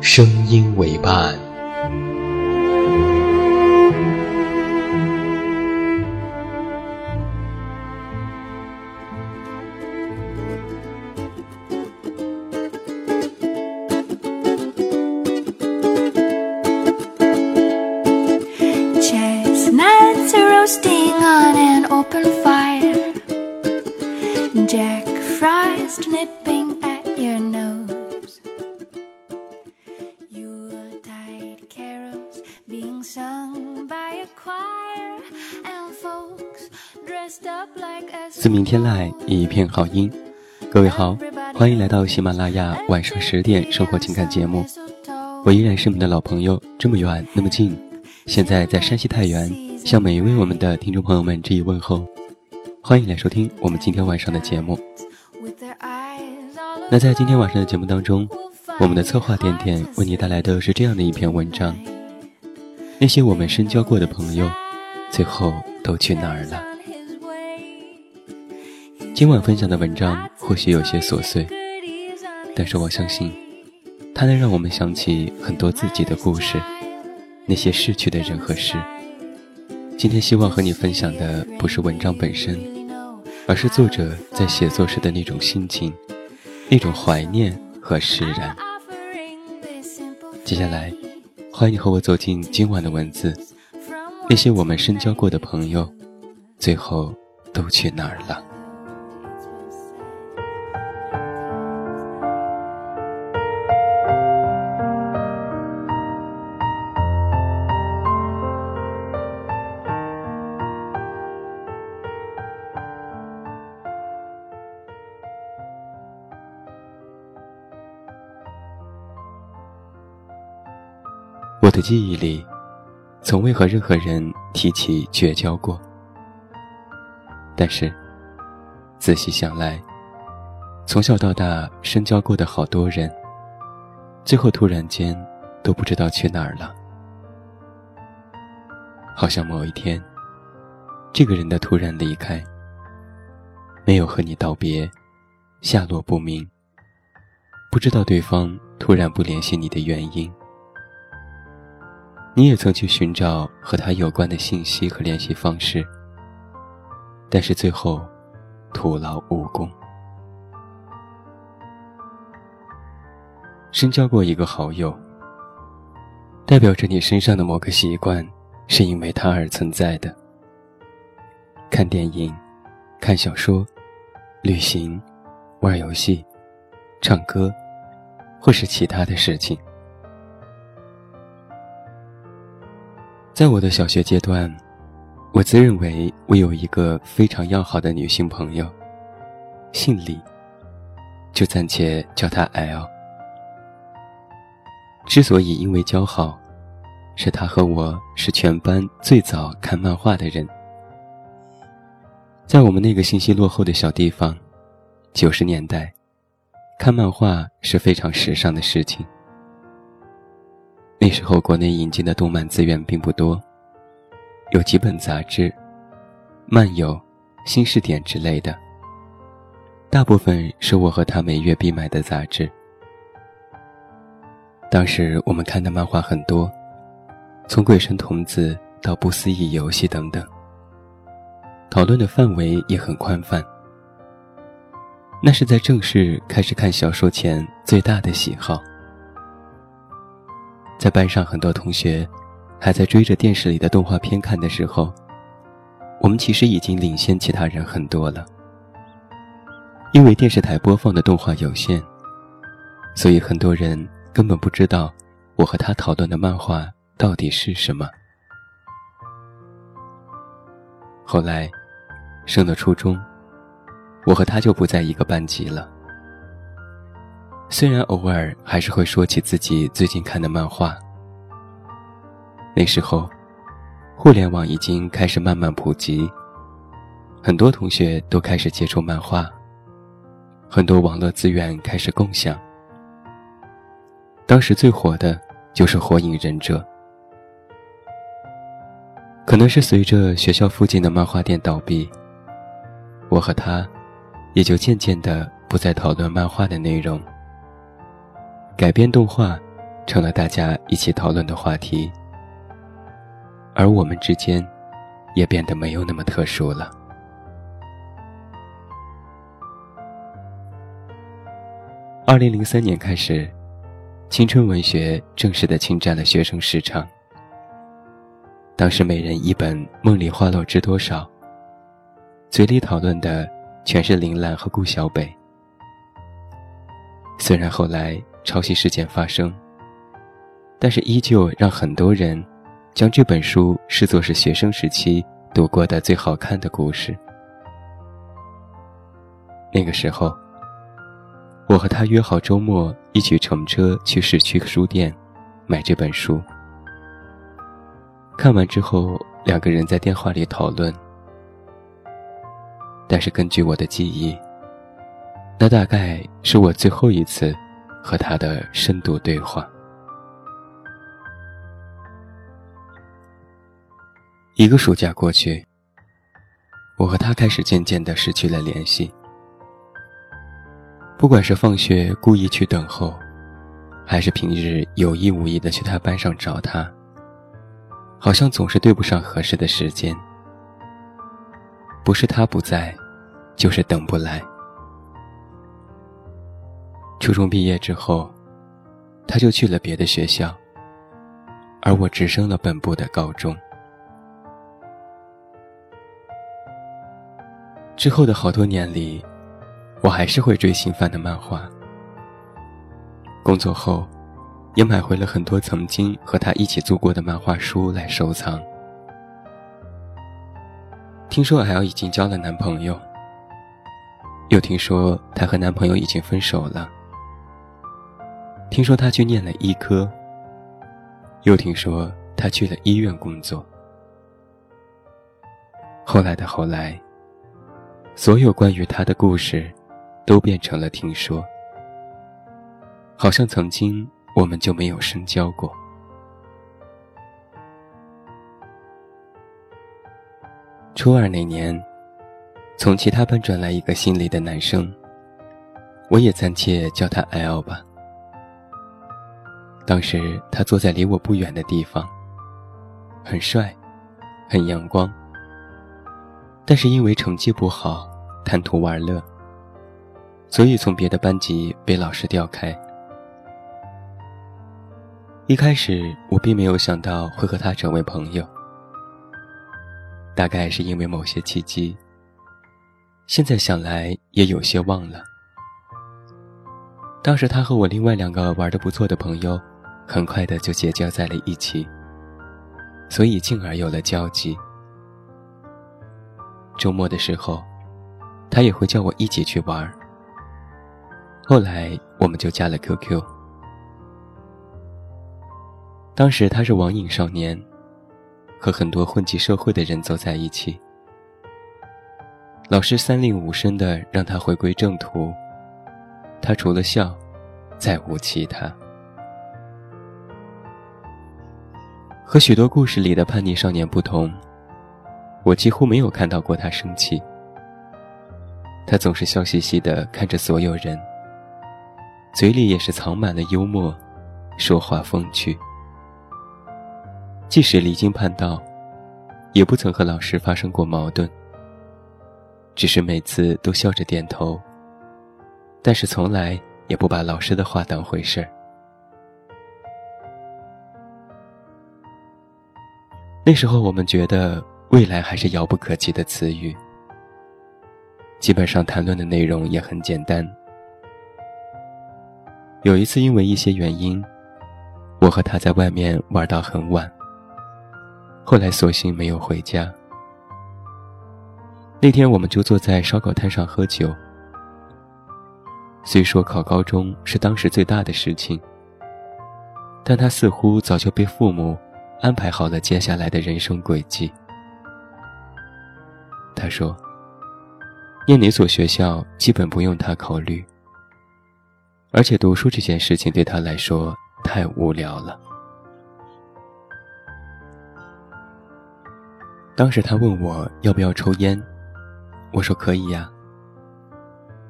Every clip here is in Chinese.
声音为伴。Chestnuts roasting on an open fire. Jack Frost nipping 自明天籁，一片好音。各位好，欢迎来到喜马拉雅晚上十点生活情感节目。我依然是你们的老朋友，这么远那么近。现在在山西太原，向每一位我们的听众朋友们致以问候。欢迎来收听我们今天晚上的节目。那在今天晚上的节目当中，我们的策划点点为你带来的是这样的一篇文章：那些我们深交过的朋友，最后都去哪儿了？今晚分享的文章或许有些琐碎，但是我相信，它能让我们想起很多自己的故事，那些逝去的人和事。今天希望和你分享的不是文章本身，而是作者在写作时的那种心情，那种怀念和释然。接下来，欢迎你和我走进今晚的文字，那些我们深交过的朋友，最后都去哪儿了？我的记忆里，从未和任何人提起绝交过。但是，仔细想来，从小到大深交过的好多人，最后突然间都不知道去哪儿了。好像某一天，这个人的突然离开，没有和你道别，下落不明，不知道对方突然不联系你的原因。你也曾去寻找和他有关的信息和联系方式，但是最后徒劳无功。深交过一个好友，代表着你身上的某个习惯是因为他而存在的。看电影、看小说、旅行、玩游戏、唱歌，或是其他的事情。在我的小学阶段，我自认为我有一个非常要好的女性朋友，姓李，就暂且叫她 L。之所以因为交好，是她和我是全班最早看漫画的人。在我们那个信息落后的小地方，九十年代，看漫画是非常时尚的事情。那时候国内引进的动漫资源并不多，有几本杂志、漫友、新视点之类的，大部分是我和他每月必买的杂志。当时我们看的漫画很多，从《鬼神童子》到《不思议游戏》等等，讨论的范围也很宽泛。那是在正式开始看小说前最大的喜好。在班上很多同学还在追着电视里的动画片看的时候，我们其实已经领先其他人很多了。因为电视台播放的动画有限，所以很多人根本不知道我和他讨论的漫画到底是什么。后来，升了初中，我和他就不在一个班级了。虽然偶尔还是会说起自己最近看的漫画。那时候，互联网已经开始慢慢普及，很多同学都开始接触漫画，很多网络资源开始共享。当时最火的就是《火影忍者》，可能是随着学校附近的漫画店倒闭，我和他也就渐渐的不再讨论漫画的内容。改编动画，成了大家一起讨论的话题，而我们之间，也变得没有那么特殊了。二零零三年开始，青春文学正式的侵占了学生市场。当时每人一本《梦里花落知多少》，嘴里讨论的全是林兰和顾小北。虽然后来。抄袭事件发生，但是依旧让很多人将这本书视作是学生时期读过的最好看的故事。那个时候，我和他约好周末一起乘车去市区书店买这本书。看完之后，两个人在电话里讨论，但是根据我的记忆，那大概是我最后一次。和他的深度对话。一个暑假过去，我和他开始渐渐的失去了联系。不管是放学故意去等候，还是平日有意无意的去他班上找他，好像总是对不上合适的时间。不是他不在，就是等不来。初中毕业之后，他就去了别的学校，而我直升了本部的高中。之后的好多年里，我还是会追新番的漫画。工作后，也买回了很多曾经和他一起租过的漫画书来收藏。听说 L 已经交了男朋友，又听说她和男朋友已经分手了。听说他去念了医科，又听说他去了医院工作。后来的后来，所有关于他的故事，都变成了听说。好像曾经我们就没有深交过。初二那年，从其他班转来一个心里的男生，我也暂且叫他 L 吧。当时他坐在离我不远的地方，很帅，很阳光。但是因为成绩不好，贪图玩乐，所以从别的班级被老师调开。一开始我并没有想到会和他成为朋友，大概是因为某些契机。现在想来也有些忘了。当时他和我另外两个玩的不错的朋友。很快的就结交在了一起，所以进而有了交集。周末的时候，他也会叫我一起去玩。后来我们就加了 QQ。当时他是网瘾少年，和很多混迹社会的人走在一起。老师三令五申的让他回归正途，他除了笑，再无其他。和许多故事里的叛逆少年不同，我几乎没有看到过他生气。他总是笑嘻嘻的看着所有人，嘴里也是藏满了幽默，说话风趣。即使离经叛道，也不曾和老师发生过矛盾，只是每次都笑着点头，但是从来也不把老师的话当回事儿。那时候我们觉得未来还是遥不可及的词语，基本上谈论的内容也很简单。有一次因为一些原因，我和他在外面玩到很晚，后来索性没有回家。那天我们就坐在烧烤摊上喝酒。虽说考高中是当时最大的事情，但他似乎早就被父母安排好了接下来的人生轨迹。他说：“念哪所学校基本不用他考虑，而且读书这件事情对他来说太无聊了。”当时他问我要不要抽烟。我说可以呀。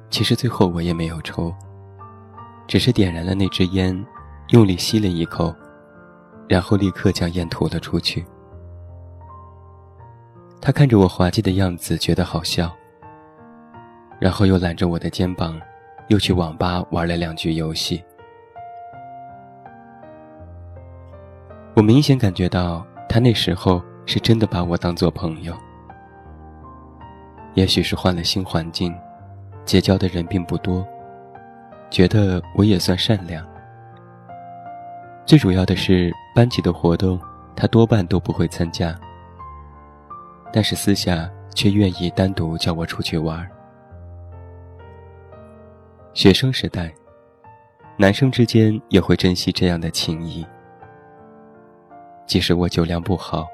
其实最后我也没有抽，只是点燃了那支烟，用力吸了一口，然后立刻将烟吐了出去。他看着我滑稽的样子，觉得好笑，然后又揽着我的肩膀，又去网吧玩了两局游戏。我明显感觉到他那时候是真的把我当做朋友。也许是换了新环境，结交的人并不多，觉得我也算善良。最主要的是班级的活动，他多半都不会参加，但是私下却愿意单独叫我出去玩。学生时代，男生之间也会珍惜这样的情谊。即使我酒量不好，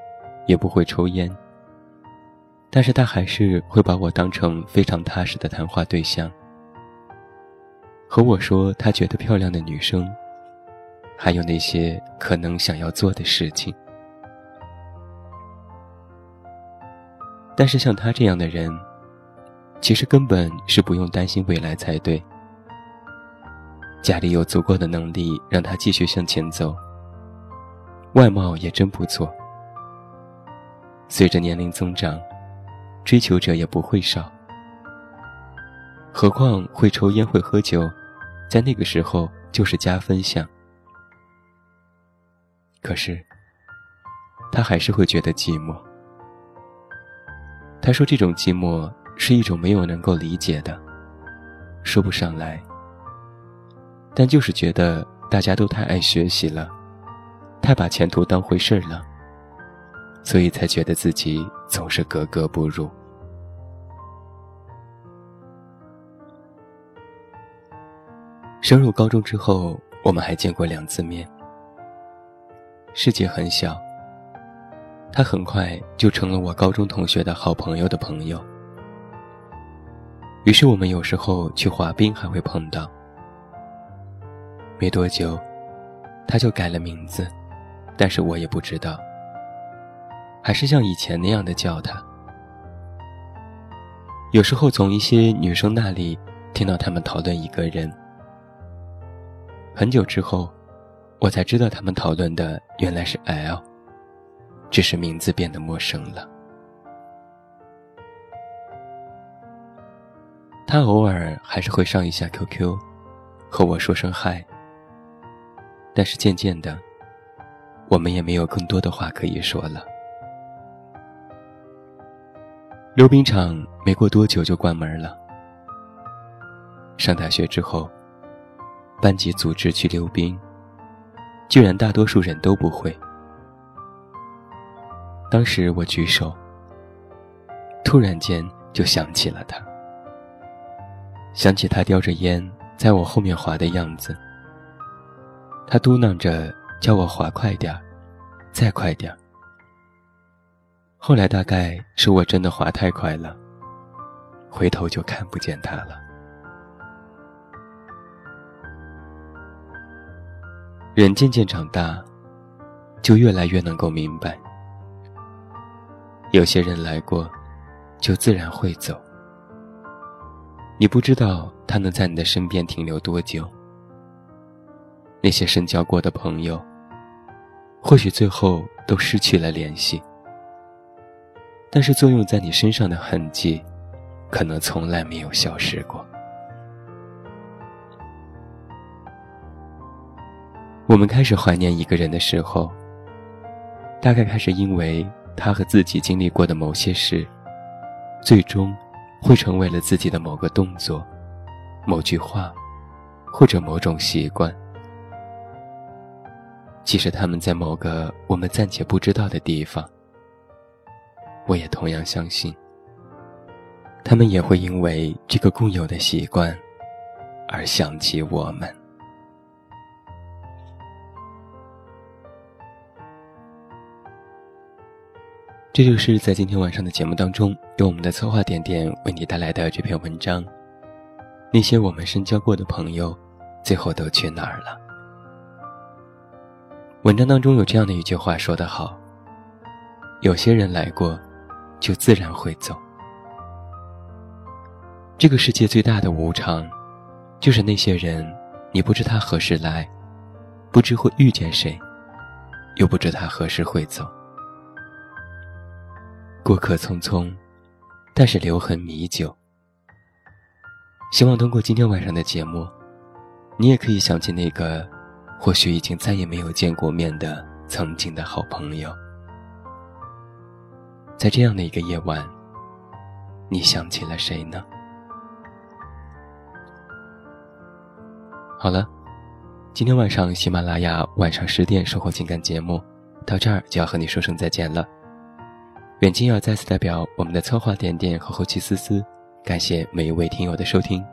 也不会抽烟。但是他还是会把我当成非常踏实的谈话对象，和我说他觉得漂亮的女生，还有那些可能想要做的事情。但是像他这样的人，其实根本是不用担心未来才对。家里有足够的能力让他继续向前走，外貌也真不错。随着年龄增长。追求者也不会少，何况会抽烟会喝酒，在那个时候就是加分项。可是，他还是会觉得寂寞。他说这种寂寞是一种没有能够理解的，说不上来。但就是觉得大家都太爱学习了，太把前途当回事儿了，所以才觉得自己总是格格不入。升入高中之后，我们还见过两次面。世界很小，他很快就成了我高中同学的好朋友的朋友。于是我们有时候去滑冰还会碰到。没多久，他就改了名字，但是我也不知道，还是像以前那样的叫他。有时候从一些女生那里听到他们讨论一个人。很久之后，我才知道他们讨论的原来是 L，只是名字变得陌生了。他偶尔还是会上一下 QQ，和我说声嗨。但是渐渐的，我们也没有更多的话可以说了。溜冰场没过多久就关门了。上大学之后。班级组织去溜冰，居然大多数人都不会。当时我举手，突然间就想起了他，想起他叼着烟在我后面滑的样子。他嘟囔着叫我滑快点儿，再快点儿。后来大概是我真的滑太快了，回头就看不见他了。人渐渐长大，就越来越能够明白，有些人来过，就自然会走。你不知道他能在你的身边停留多久。那些深交过的朋友，或许最后都失去了联系，但是作用在你身上的痕迹，可能从来没有消失过。我们开始怀念一个人的时候，大概开始因为他和自己经历过的某些事，最终会成为了自己的某个动作、某句话，或者某种习惯。即使他们在某个我们暂且不知道的地方，我也同样相信，他们也会因为这个共有的习惯而想起我们。这就是在今天晚上的节目当中，由我们的策划点点为你带来的这篇文章。那些我们深交过的朋友，最后都去哪儿了？文章当中有这样的一句话说得好：“有些人来过，就自然会走。”这个世界最大的无常，就是那些人，你不知他何时来，不知会遇见谁，又不知他何时会走。过客匆匆，但是留痕弥久。希望通过今天晚上的节目，你也可以想起那个。或许已经再也没有见过面的曾经的好朋友，在这样的一个夜晚，你想起了谁呢？好了，今天晚上喜马拉雅晚上十点生活情感节目到这儿就要和你说声再见了。远近要再次代表我们的策划点点和后期思思，感谢每一位听友的收听。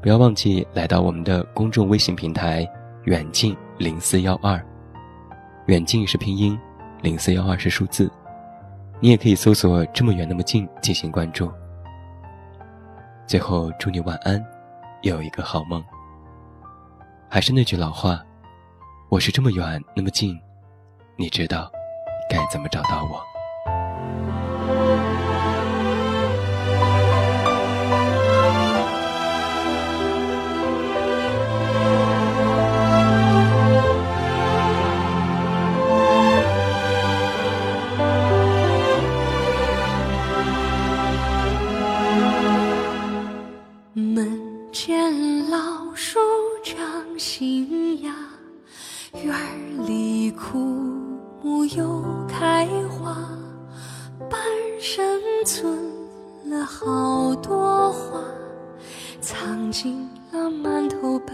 不要忘记来到我们的公众微信平台。远近零四幺二，远近是拼音，零四幺二是数字。你也可以搜索“这么远那么近”进行关注。最后祝你晚安，有一个好梦。还是那句老话，我是这么远那么近，你知道该怎么找到我。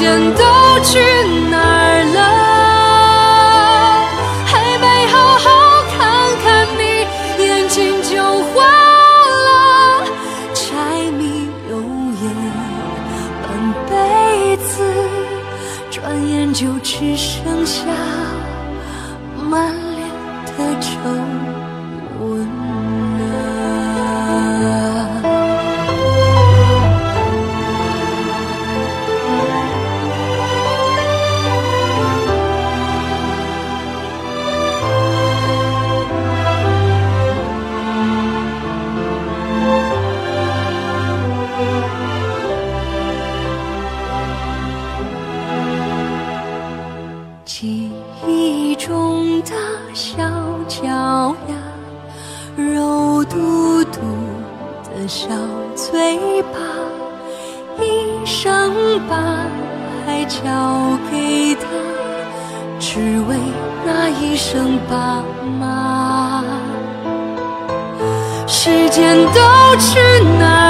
间都去哪儿了？还没好好看看你，眼睛就花了。柴米油盐半辈子，转眼就只剩下满脸的皱纹。能把爱交给他，只为那一声爸妈。时间都去哪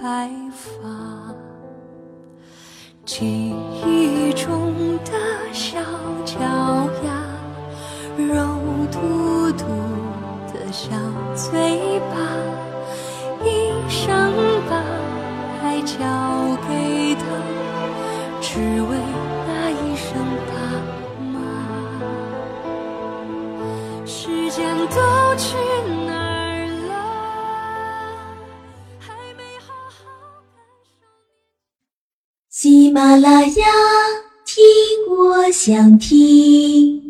白发记忆中的小脚丫，肉嘟嘟的小嘴巴，一生把爱交给他，只喜马拉雅，听我想听。